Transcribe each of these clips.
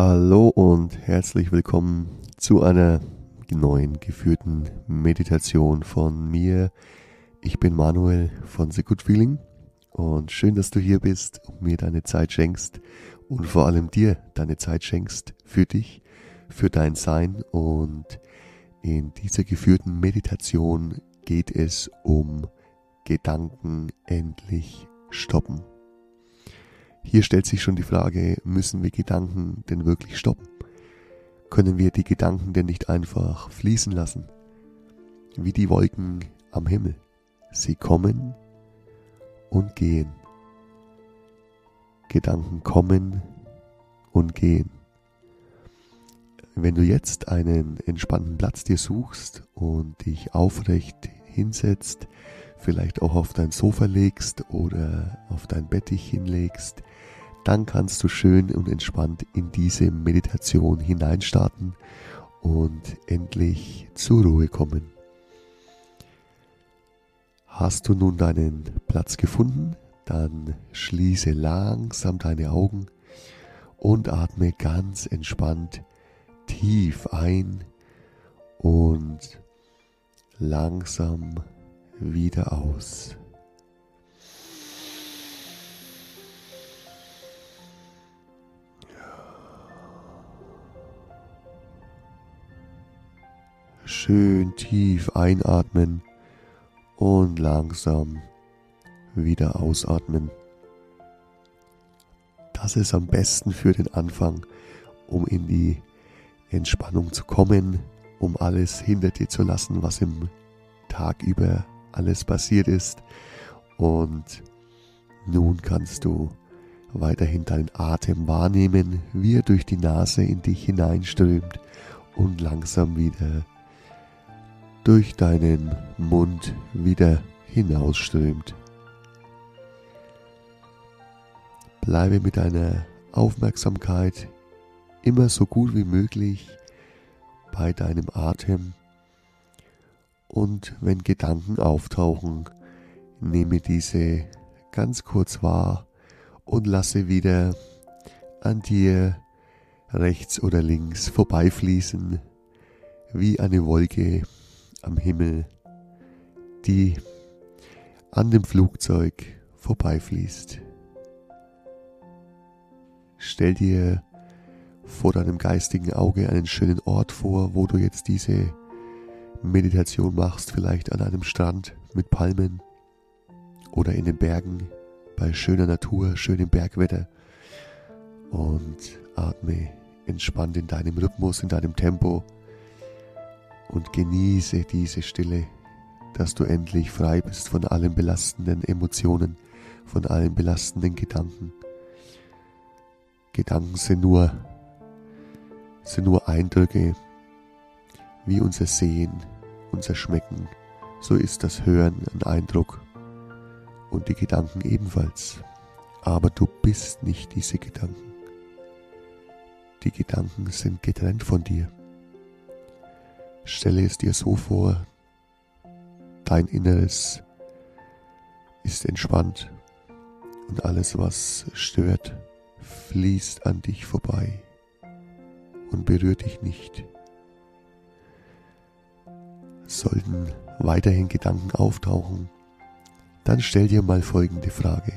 Hallo und herzlich willkommen zu einer neuen geführten Meditation von mir. Ich bin Manuel von The Good Feeling und schön, dass du hier bist und mir deine Zeit schenkst und vor allem dir deine Zeit schenkst für dich, für dein Sein und in dieser geführten Meditation geht es um Gedanken endlich stoppen. Hier stellt sich schon die Frage, müssen wir Gedanken denn wirklich stoppen? Können wir die Gedanken denn nicht einfach fließen lassen? Wie die Wolken am Himmel. Sie kommen und gehen. Gedanken kommen und gehen. Wenn du jetzt einen entspannten Platz dir suchst und dich aufrecht hinsetzt, vielleicht auch auf dein Sofa legst oder auf dein Bett dich hinlegst, dann kannst du schön und entspannt in diese Meditation hineinstarten und endlich zur Ruhe kommen. Hast du nun deinen Platz gefunden, dann schließe langsam deine Augen und atme ganz entspannt tief ein und langsam wieder aus. Schön tief einatmen und langsam wieder ausatmen. Das ist am besten für den Anfang, um in die Entspannung zu kommen, um alles hinter dir zu lassen, was im Tag über alles passiert ist. Und nun kannst du weiterhin deinen Atem wahrnehmen, wie er durch die Nase in dich hineinströmt und langsam wieder durch deinen Mund wieder hinausströmt. Bleibe mit deiner Aufmerksamkeit immer so gut wie möglich bei deinem Atem und wenn Gedanken auftauchen, nehme diese ganz kurz wahr und lasse wieder an dir rechts oder links vorbeifließen, wie eine Wolke am Himmel, die an dem Flugzeug vorbeifließt. Stell dir vor deinem geistigen Auge einen schönen Ort vor, wo du jetzt diese Meditation machst, vielleicht an einem Strand mit Palmen oder in den Bergen bei schöner Natur, schönem Bergwetter und atme entspannt in deinem Rhythmus, in deinem Tempo und genieße diese Stille, dass du endlich frei bist von allen belastenden Emotionen, von allen belastenden Gedanken. Gedanken sind nur, sind nur Eindrücke, wie unser Sehen, unser Schmecken, so ist das Hören ein Eindruck und die Gedanken ebenfalls. Aber du bist nicht diese Gedanken. Die Gedanken sind getrennt von dir. Stelle es dir so vor, dein Inneres ist entspannt und alles, was stört, fließt an dich vorbei und berührt dich nicht. Sollten weiterhin Gedanken auftauchen, dann stell dir mal folgende Frage.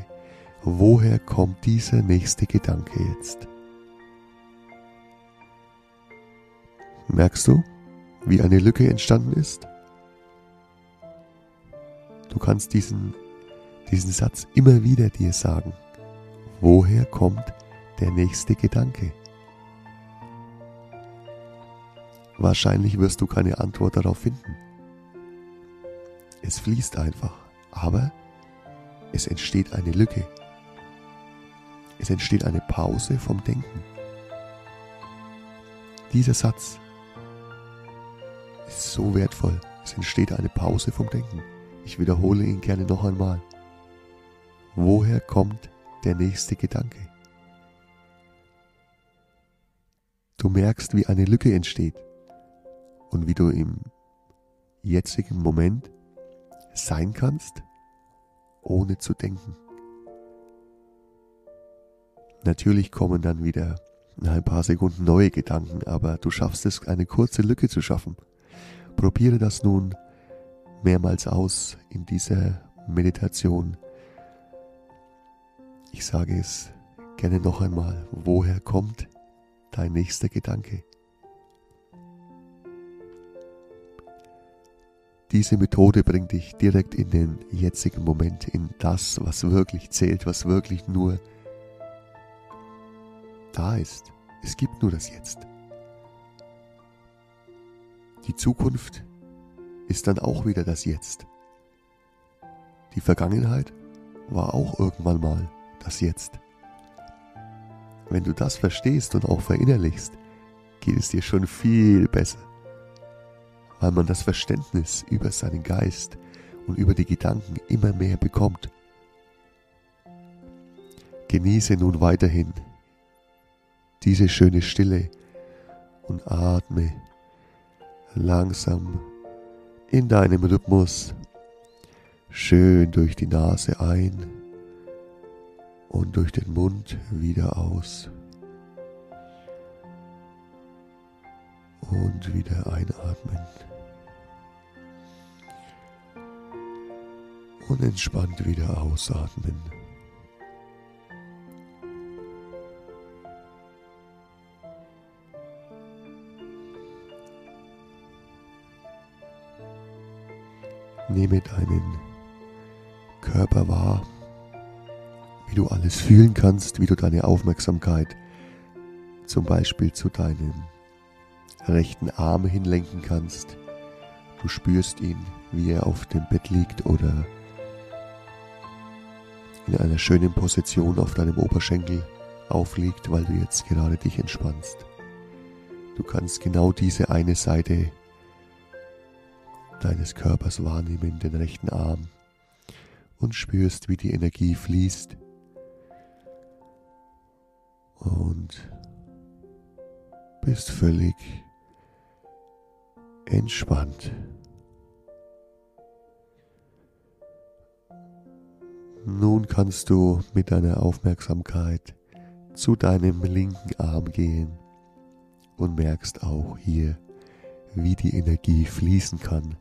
Woher kommt dieser nächste Gedanke jetzt? Merkst du, wie eine Lücke entstanden ist? Du kannst diesen, diesen Satz immer wieder dir sagen. Woher kommt der nächste Gedanke? Wahrscheinlich wirst du keine Antwort darauf finden. Es fließt einfach, aber es entsteht eine Lücke. Es entsteht eine Pause vom Denken. Dieser Satz so wertvoll. Es entsteht eine Pause vom Denken. Ich wiederhole ihn gerne noch einmal. Woher kommt der nächste Gedanke? Du merkst, wie eine Lücke entsteht und wie du im jetzigen Moment sein kannst, ohne zu denken. Natürlich kommen dann wieder in ein paar Sekunden neue Gedanken, aber du schaffst es, eine kurze Lücke zu schaffen. Probiere das nun mehrmals aus in dieser Meditation. Ich sage es gerne noch einmal, woher kommt dein nächster Gedanke? Diese Methode bringt dich direkt in den jetzigen Moment, in das, was wirklich zählt, was wirklich nur da ist. Es gibt nur das Jetzt. Die Zukunft ist dann auch wieder das Jetzt. Die Vergangenheit war auch irgendwann mal das Jetzt. Wenn du das verstehst und auch verinnerlichst, geht es dir schon viel besser weil man das Verständnis über seinen Geist und über die Gedanken immer mehr bekommt. Genieße nun weiterhin diese schöne Stille und atme langsam in deinem Rhythmus schön durch die Nase ein und durch den Mund wieder aus. Und wieder einatmen. und entspannt wieder ausatmen. Nehme deinen Körper wahr, wie du alles fühlen kannst, wie du deine Aufmerksamkeit zum Beispiel zu deinem rechten Arm hinlenken kannst. Du spürst ihn, wie er auf dem Bett liegt oder in einer schönen Position auf deinem Oberschenkel aufliegt, weil du jetzt gerade dich entspannst. Du kannst genau diese eine Seite deines Körpers wahrnehmen, den rechten Arm, und spürst, wie die Energie fließt und bist völlig entspannt. Nun kannst du mit deiner Aufmerksamkeit zu deinem linken Arm gehen und merkst auch hier, wie die Energie fließen kann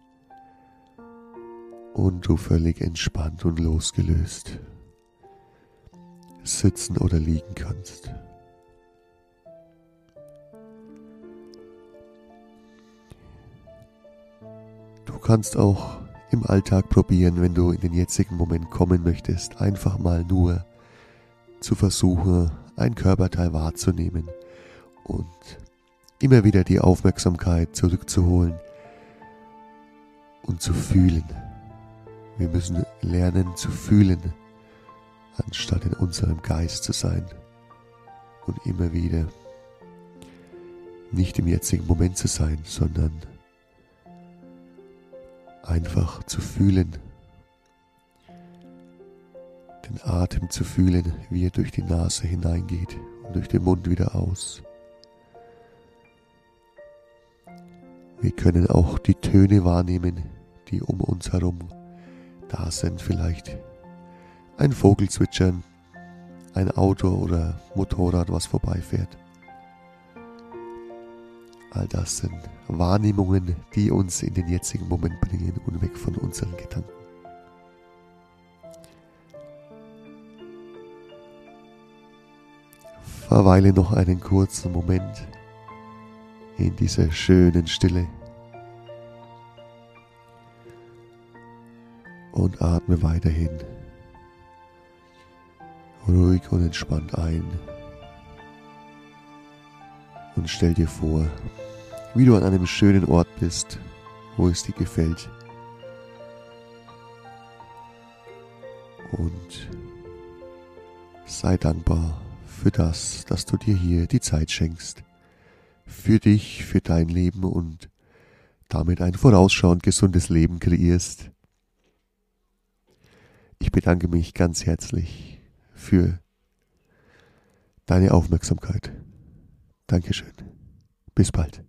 und du völlig entspannt und losgelöst sitzen oder liegen kannst. Du kannst auch im Alltag probieren, wenn du in den jetzigen Moment kommen möchtest, einfach mal nur zu versuchen, ein Körperteil wahrzunehmen und immer wieder die Aufmerksamkeit zurückzuholen und zu fühlen. Wir müssen lernen zu fühlen, anstatt in unserem Geist zu sein und immer wieder nicht im jetzigen Moment zu sein, sondern einfach zu fühlen, den Atem zu fühlen, wie er durch die Nase hineingeht und durch den Mund wieder aus. Wir können auch die Töne wahrnehmen, die um uns herum da sind. Vielleicht ein Vogelzwitschern, ein Auto oder Motorrad, was vorbeifährt. All das sind Wahrnehmungen, die uns in den jetzigen Moment bringen und weg von unseren Gedanken. Verweile noch einen kurzen Moment in dieser schönen Stille und atme weiterhin ruhig und entspannt ein und stell dir vor, wie du an einem schönen Ort bist, wo es dir gefällt. Und sei dankbar für das, dass du dir hier die Zeit schenkst. Für dich, für dein Leben und damit ein vorausschauend gesundes Leben kreierst. Ich bedanke mich ganz herzlich für deine Aufmerksamkeit. Dankeschön. Bis bald.